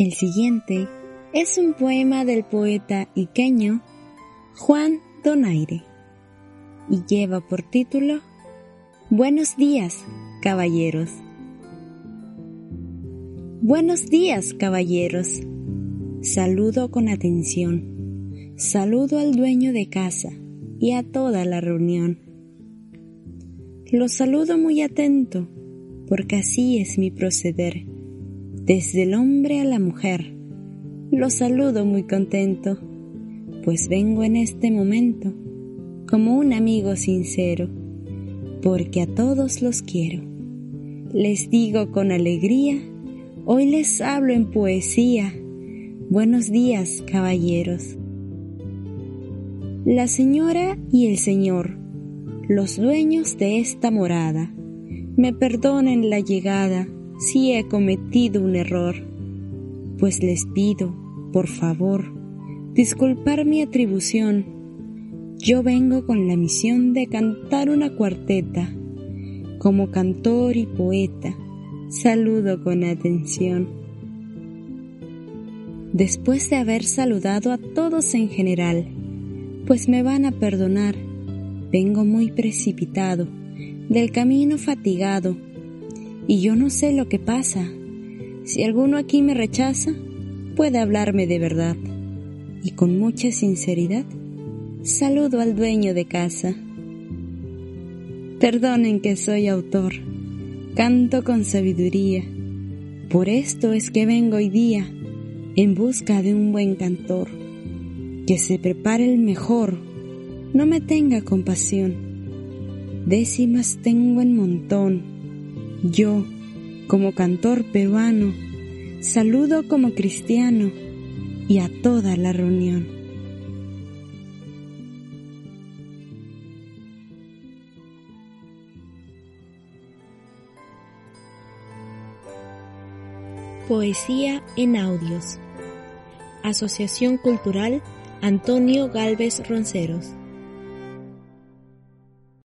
El siguiente es un poema del poeta iqueño Juan Donaire y lleva por título Buenos días, caballeros. Buenos días, caballeros. Saludo con atención. Saludo al dueño de casa y a toda la reunión. Los saludo muy atento, porque así es mi proceder desde el hombre a la mujer. Los saludo muy contento, pues vengo en este momento como un amigo sincero, porque a todos los quiero. Les digo con alegría, hoy les hablo en poesía. Buenos días, caballeros. La señora y el señor, los dueños de esta morada, me perdonen la llegada si he cometido un error, pues les pido, por favor, disculpar mi atribución. Yo vengo con la misión de cantar una cuarteta. Como cantor y poeta, saludo con atención. Después de haber saludado a todos en general, pues me van a perdonar, vengo muy precipitado, del camino fatigado, y yo no sé lo que pasa. Si alguno aquí me rechaza, puede hablarme de verdad. Y con mucha sinceridad, saludo al dueño de casa. Perdonen que soy autor, canto con sabiduría. Por esto es que vengo hoy día en busca de un buen cantor, que se prepare el mejor, no me tenga compasión. Décimas tengo en montón, yo, como cantor peruano, saludo como cristiano y a toda la reunión. Poesía en audios. Asociación Cultural Antonio Galvez Ronceros.